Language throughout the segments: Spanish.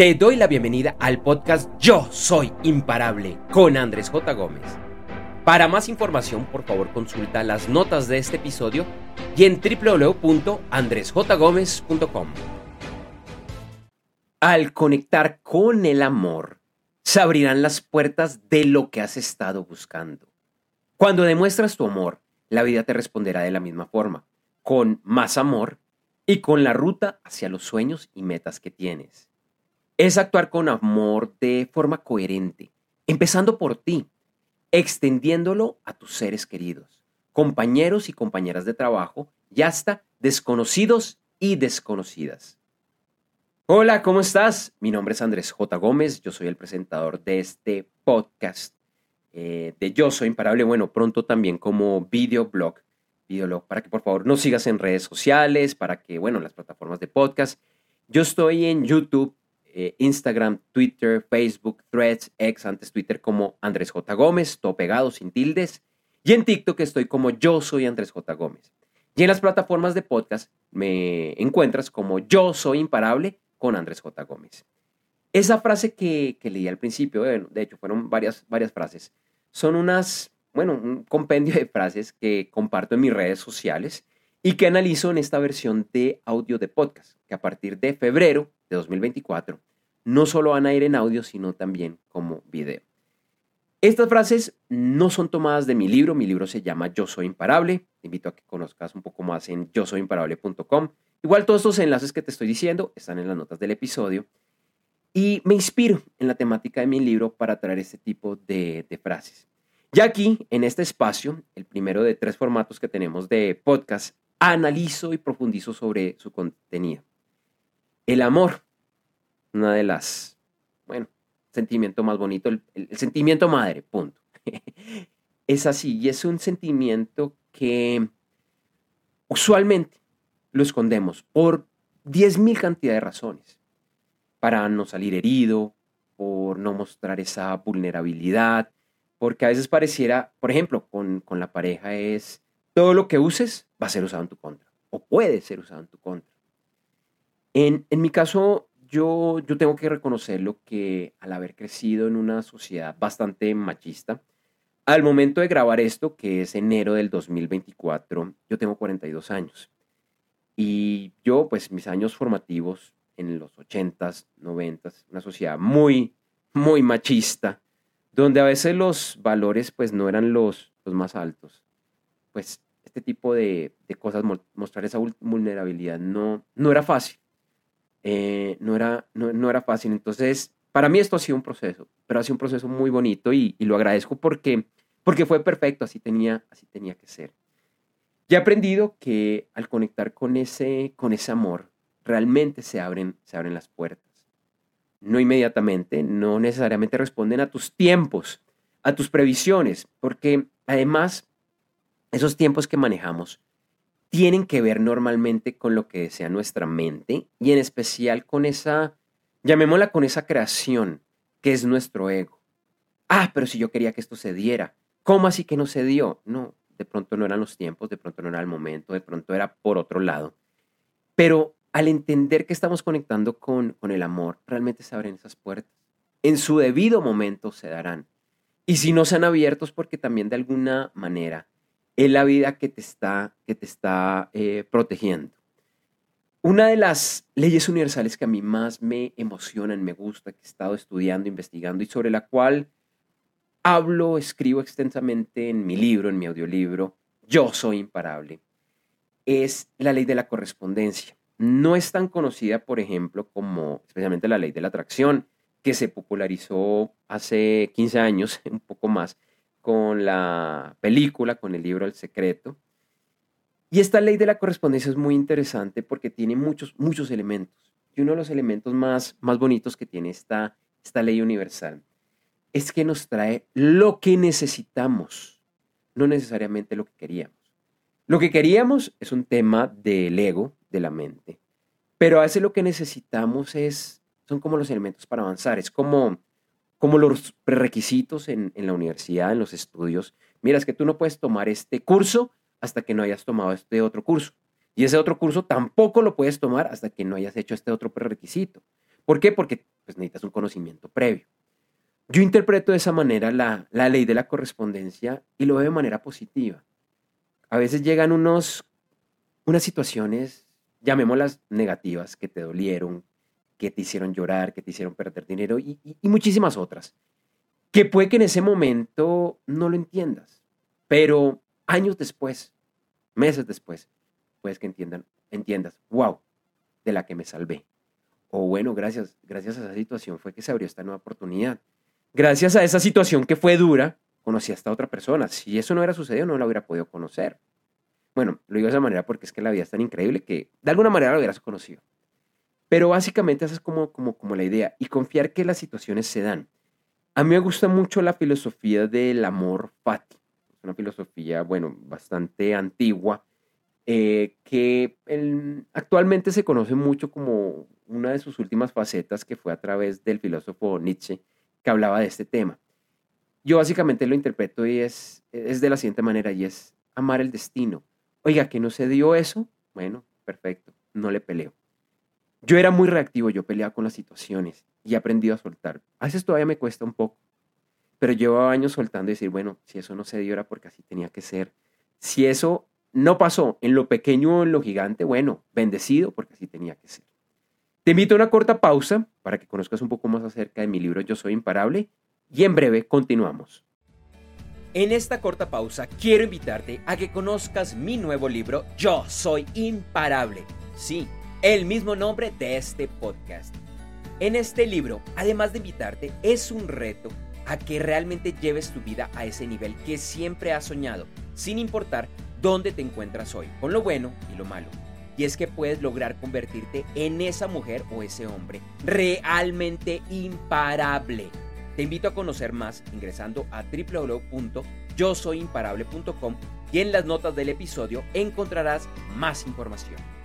Te doy la bienvenida al podcast Yo Soy Imparable con Andrés J. Gómez. Para más información, por favor, consulta las notas de este episodio y en www.andresjgomez.com. Al conectar con el amor, se abrirán las puertas de lo que has estado buscando. Cuando demuestras tu amor, la vida te responderá de la misma forma, con más amor y con la ruta hacia los sueños y metas que tienes es actuar con amor de forma coherente, empezando por ti, extendiéndolo a tus seres queridos, compañeros y compañeras de trabajo y hasta desconocidos y desconocidas. Hola, ¿cómo estás? Mi nombre es Andrés J. Gómez, yo soy el presentador de este podcast eh, de Yo Soy Imparable, bueno, pronto también como videoblog, videoblog, para que por favor nos sigas en redes sociales, para que, bueno, las plataformas de podcast. Yo estoy en YouTube, eh, Instagram, Twitter, Facebook, Threads, X, antes Twitter como Andrés J. Gómez, todo pegado, sin tildes. Y en TikTok estoy como yo soy Andrés J. Gómez. Y en las plataformas de podcast me encuentras como yo soy imparable con Andrés J. Gómez. Esa frase que, que leí al principio, de hecho fueron varias, varias frases, son unas, bueno, un compendio de frases que comparto en mis redes sociales y que analizo en esta versión de audio de podcast, que a partir de febrero de 2024 no solo van a ir en audio, sino también como video. Estas frases no son tomadas de mi libro, mi libro se llama Yo Soy Imparable, te invito a que conozcas un poco más en yo soy imparable.com. Igual todos estos enlaces que te estoy diciendo están en las notas del episodio y me inspiro en la temática de mi libro para traer este tipo de, de frases. Y aquí, en este espacio, el primero de tres formatos que tenemos de podcast, analizo y profundizo sobre su contenido. El amor, una de las, bueno, sentimiento más bonito, el, sentimiento madre, punto. es así, y es un sentimiento que usualmente lo escondemos por 10.000 cantidad de razones. Para no salir herido, por no mostrar esa vulnerabilidad, porque a veces pareciera, por ejemplo, con, con la pareja es todo lo que uses va a ser usado en tu contra, o puede ser usado en tu contra. En, en mi caso, yo, yo tengo que reconocerlo que al haber crecido en una sociedad bastante machista, al momento de grabar esto, que es enero del 2024, yo tengo 42 años. Y yo, pues mis años formativos en los 80s, 90s, una sociedad muy, muy machista, donde a veces los valores pues no eran los, los más altos. Pues este tipo de, de cosas, mostrar esa vulnerabilidad no, no era fácil. Eh, no, era, no, era fácil. Entonces, para mí esto ha sido un proceso, pero ha sido un proceso muy bonito y, lo agradezco porque, porque fue perfecto, así tenía, así tenía que ser. Y he aprendido que al conectar con ese, con ese amor, realmente se abren, se abren las puertas. No inmediatamente, no necesariamente responden a tus tiempos, a tus previsiones, porque además esos tiempos que manejamos tienen que ver normalmente con lo que desea nuestra mente y en especial con esa, llamémosla con esa creación que es nuestro ego. Ah, pero si yo quería que esto se diera, ¿cómo así que no se dio? No, de pronto no eran los tiempos, de pronto no era el momento, de pronto era por otro lado. Pero al entender que estamos conectando con, con el amor, realmente se abren esas puertas. En su debido momento se darán. Y si no se han abiertos, porque también de alguna manera es la vida que te está, que te está eh, protegiendo. Una de las leyes universales que a mí más me emocionan, me gusta, que he estado estudiando, investigando y sobre la cual hablo, escribo extensamente en mi libro, en mi audiolibro, Yo Soy Imparable, es la ley de la correspondencia. No es tan conocida, por ejemplo, como especialmente la ley de la atracción, que se popularizó hace 15 años, un poco más, con la película, con el libro El Secreto. Y esta ley de la correspondencia es muy interesante porque tiene muchos, muchos elementos. Y uno de los elementos más, más bonitos que tiene esta, esta ley universal es que nos trae lo que necesitamos, no necesariamente lo que queríamos. Lo que queríamos es un tema del ego, de la mente, pero a veces lo que necesitamos es, son como los elementos para avanzar, es como como los prerequisitos en, la universidad, en los estudios. Mira, es que tú no puedes tomar este curso hasta que no hayas tomado este otro curso. Y ese otro curso tampoco lo puedes tomar hasta que no hayas hecho este otro prerequisito. ¿Por qué? Porque pues necesitas un conocimiento previo. Yo interpreto de esa manera la, la ley de la correspondencia y lo veo de manera positiva. A veces llegan unos, unas situaciones, llamémoslas negativas, que te dolieron, que te hicieron llorar, que te hicieron perder dinero y, muchísimas otras, que puede que en ese momento no lo entiendas, pero años después, meses después, puedes que entiendan, entiendas, wow, de la que me salvé. O bueno, gracias, gracias a esa situación fue que se abrió esta nueva oportunidad. Gracias a esa situación que fue dura, conocí a esta otra persona. Si eso no hubiera sucedido, no la hubiera podido conocer. Bueno, lo digo de esa manera porque es que la vida es tan increíble que de alguna manera lo hubieras conocido. Pero básicamente esa es como, como, como la idea y confiar que las situaciones se dan. A mí me gusta mucho la filosofía del amor fati. Es una filosofía, bueno, bastante antigua, eh, que actualmente se conoce mucho como una de sus últimas facetas, que fue a través del filósofo Nietzsche, que hablaba de este tema. Yo básicamente lo interpreto y es, es de la siguiente manera, y es amar el destino. Oiga, que no se dio eso, bueno, perfecto, no le peleo. Yo era muy reactivo, yo peleaba con las situaciones y he aprendido a soltar. A veces todavía me cuesta un poco, pero llevo años soltando y decir, bueno, si eso no se dio era porque así tenía que ser. Si eso no pasó en lo pequeño o en lo gigante, bueno, bendecido porque así tenía que ser. Te invito a una corta pausa para que conozcas un poco más acerca de mi libro Yo Soy Imparable y en breve continuamos. En esta corta pausa quiero invitarte a que conozcas mi nuevo libro Yo Soy Imparable. Sí, el mismo nombre de este podcast. En este libro, además de invitarte, es un reto a que realmente lleves tu vida a ese nivel que siempre has soñado, sin importar dónde te encuentras hoy, con lo bueno y lo malo. Y es que puedes lograr convertirte en esa mujer o ese hombre realmente imparable. Te invito a conocer más ingresando a www.yosoyimparable.com y en las notas del episodio encontrarás más información.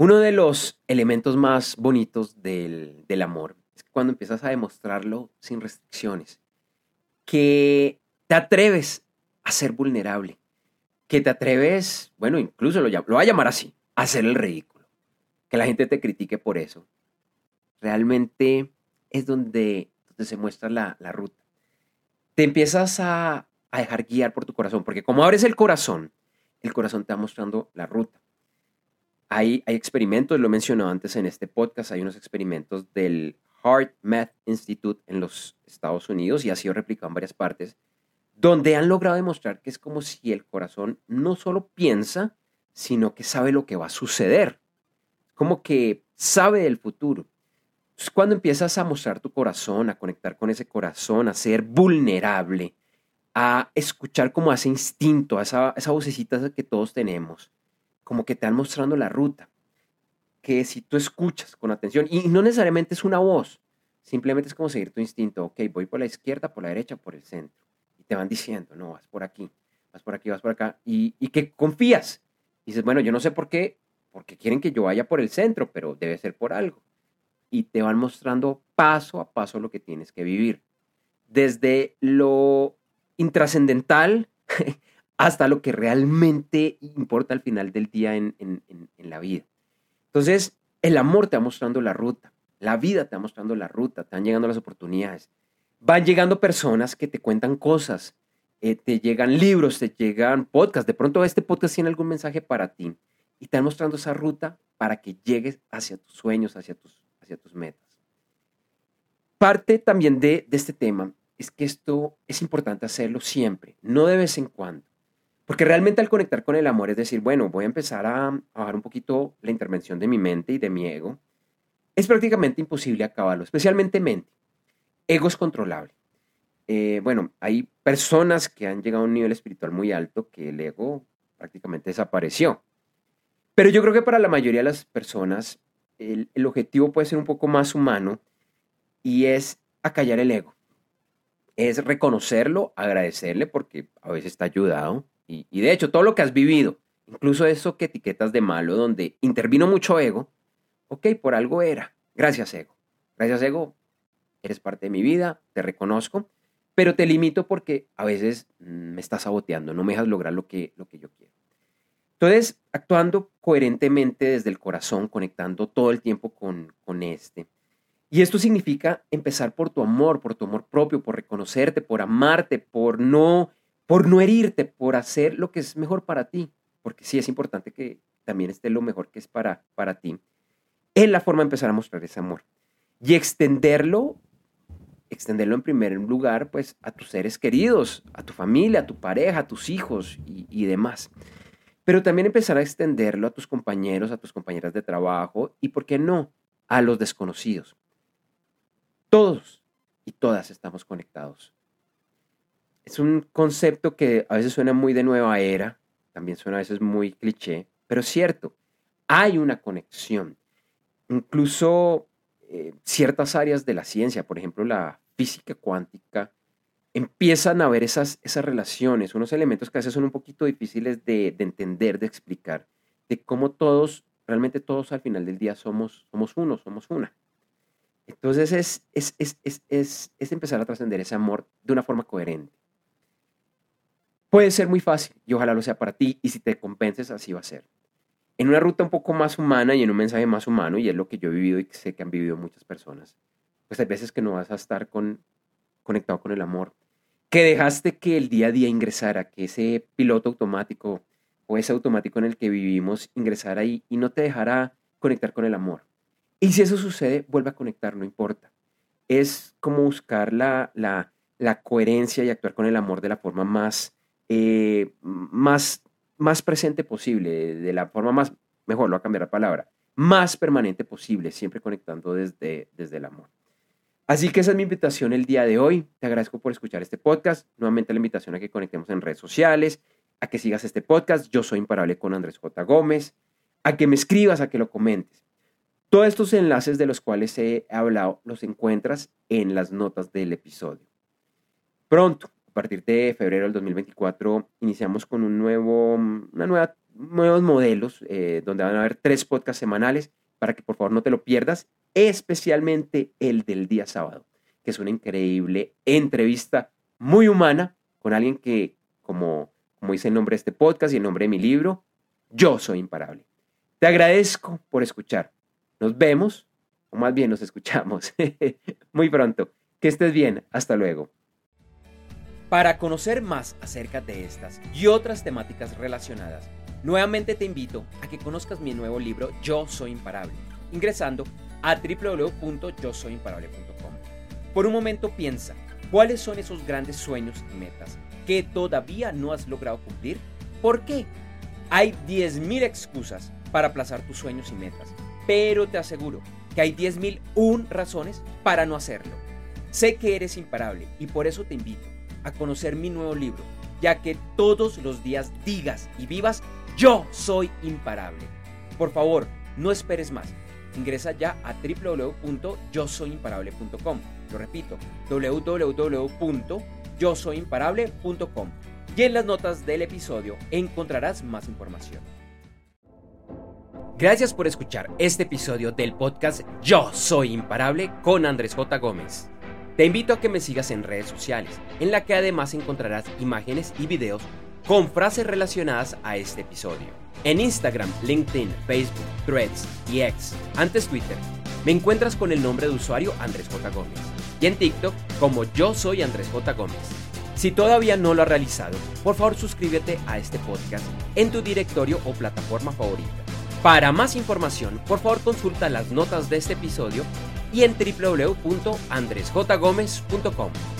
Uno de los elementos más bonitos del, del amor es cuando empiezas a demostrarlo sin restricciones, que te atreves a ser vulnerable, que te atreves, bueno, incluso lo, lo voy a llamar así, a hacer el ridículo. Que la gente te critique por eso. Realmente es donde, se muestra la, ruta. Te empiezas a, a dejar guiar por tu corazón, porque como abres el corazón, el corazón te va mostrando la ruta. Hay, experimentos, lo he mencionado antes en este podcast, hay unos experimentos del Heart Math Institute en los Estados Unidos y ha sido replicado en varias partes, donde han logrado demostrar que es como si el corazón no solo piensa, sino que sabe lo que va a suceder, como que sabe del futuro. Entonces, cuando empiezas a mostrar tu corazón, a conectar con ese corazón, a ser vulnerable, a escuchar como ese instinto, a esa, esa vocecita que todos tenemos, como que te van mostrando la ruta, que si tú escuchas con atención, y no necesariamente es una voz, simplemente es como seguir tu instinto, ok, voy por la izquierda, por la derecha, por el centro te van diciendo, no, vas por aquí, vas por aquí, vas por acá, y, que confías. Y dices, bueno, yo no sé por qué, porque quieren que yo vaya por el centro, pero debe ser por algo. Y te van mostrando paso a paso lo que tienes que vivir. Desde lo intrascendental hasta lo que realmente importa al final del día en, en la vida. Entonces, el amor te va mostrando la ruta, la vida te va mostrando la ruta, te van llegando las oportunidades van llegando personas que te cuentan cosas, eh, te llegan libros, te llegan podcasts. De pronto este podcast tiene algún mensaje para ti y te están mostrando esa ruta para que llegues hacia tus sueños, hacia tus, hacia tus metas. Parte también de este tema es que esto es importante hacerlo siempre, no de vez en cuando. Porque realmente al conectar con el amor es decir, bueno, voy a empezar a, bajar un poquito la intervención de mi mente y de mi ego. Es prácticamente imposible acabarlo, especialmente mente. Ego es controlable. Eh, bueno, hay personas que han llegado a un nivel espiritual muy alto que el ego prácticamente desapareció. Pero yo creo que para la mayoría de las personas el, objetivo puede ser un poco más humano y es acallar el ego. Es reconocerlo, agradecerle porque a veces está ayudado. Y, de hecho, todo lo que has vivido, incluso eso que etiquetas de malo, donde intervino mucho ego, ok, por algo era. Gracias, ego. Gracias, ego, eres parte de mi vida, te reconozco, pero te limito porque a veces mm, me estás saboteando, no me dejas lograr lo que, lo que yo quiero. Entonces, actuando coherentemente desde el corazón, conectando todo el tiempo con, con este, Y esto significa empezar por tu amor, por tu amor propio, por reconocerte, por amarte, por no, por no herirte, por hacer lo que es mejor para ti. Porque sí es importante que también esté lo mejor que es para, para ti. Es la forma de empezar a mostrar ese amor. Y extenderlo, extenderlo en primer lugar, pues a tus seres queridos, a tu familia, a tu pareja, a tus hijos y, y demás. Pero también empezar a extenderlo a tus compañeros, a tus compañeras de trabajo y, ¿por qué no?, a los desconocidos. Todos y todas estamos conectados. Es un concepto que a veces suena muy de nueva era, también suena a veces muy cliché, pero es cierto, hay una conexión. Incluso eh, ciertas áreas de la ciencia, por ejemplo la física cuántica, empiezan a ver esas, esas relaciones, unos elementos que a veces son un poquito difíciles de, de entender, de explicar, de cómo todos, realmente todos al final del día somos, somos uno, somos una. Entonces es, es, es, es empezar a trascender ese amor de una forma coherente. Puede ser muy fácil y ojalá lo sea para ti y si te compenses así va a ser. En una ruta un poco más humana y en un mensaje más humano y es lo que yo he vivido y sé que han vivido muchas personas, pues hay veces que no vas a estar con, conectado con el amor, que dejaste que el día a día ingresara, que ese piloto automático o ese automático en el que vivimos ingresara ahí y no te dejara conectar con el amor. Y si eso sucede, vuelve a conectar, no importa. Es como buscar la, la, la coherencia y actuar con el amor de la forma más, eh, más, más presente posible, de la forma más, mejor, lo voy a cambiar la palabra, más permanente posible, siempre conectando desde, desde el amor. Así que esa es mi invitación el día de hoy. Te agradezco por escuchar este podcast. Nuevamente la invitación a que conectemos en redes sociales, a que sigas este podcast. Yo soy imparable con Andrés J. Gómez. A que me escribas, a que lo comentes. Todos estos enlaces de los cuales he hablado los encuentras en las notas del episodio. Pronto, partir de febrero del 2024, iniciamos con un nuevo, una nueva, nuevos modelos eh, donde van a haber tres podcasts semanales para que por favor no te lo pierdas, especialmente el del día sábado, que es una increíble entrevista muy humana con alguien que, como, como dice el nombre de este podcast y el nombre de mi libro, yo soy imparable. Te agradezco por escuchar. Nos vemos, o más bien nos escuchamos, muy pronto. Que estés bien. Hasta luego. Para conocer más acerca de estas y otras temáticas relacionadas, nuevamente te invito a que conozcas mi nuevo libro Yo Soy Imparable, ingresando a www.yosoyimparable.com. Por un momento piensa, ¿cuáles son esos grandes sueños y metas que todavía no has logrado cumplir? ¿Por qué? Hay 10.000 excusas para aplazar tus sueños y metas pero te aseguro que hay 10.001 razones para no hacerlo. Sé que eres imparable y por eso te invito a conocer mi nuevo libro, ya que todos los días digas y vivas, yo soy imparable. Por favor, no esperes más. Ingresa ya a www.yosoyimparable.com. Lo repito, www.yosoyimparable.com. Y en las notas del episodio encontrarás más información. Gracias por escuchar este episodio del podcast Yo Soy Imparable con Andrés J. Gómez. Te invito a que me sigas en redes sociales, en la que además encontrarás imágenes y videos con frases relacionadas a este episodio. En Instagram, LinkedIn, Facebook, Threads y X, antes Twitter, me encuentras con el nombre de usuario Andrés J. Gómez y en TikTok como Yo Soy Andrés J. Gómez. Si todavía no lo has realizado, por favor suscríbete a este podcast en tu directorio o plataforma favorita para más información, por favor consulta las notas de este episodio y en www.andresjgomez.com.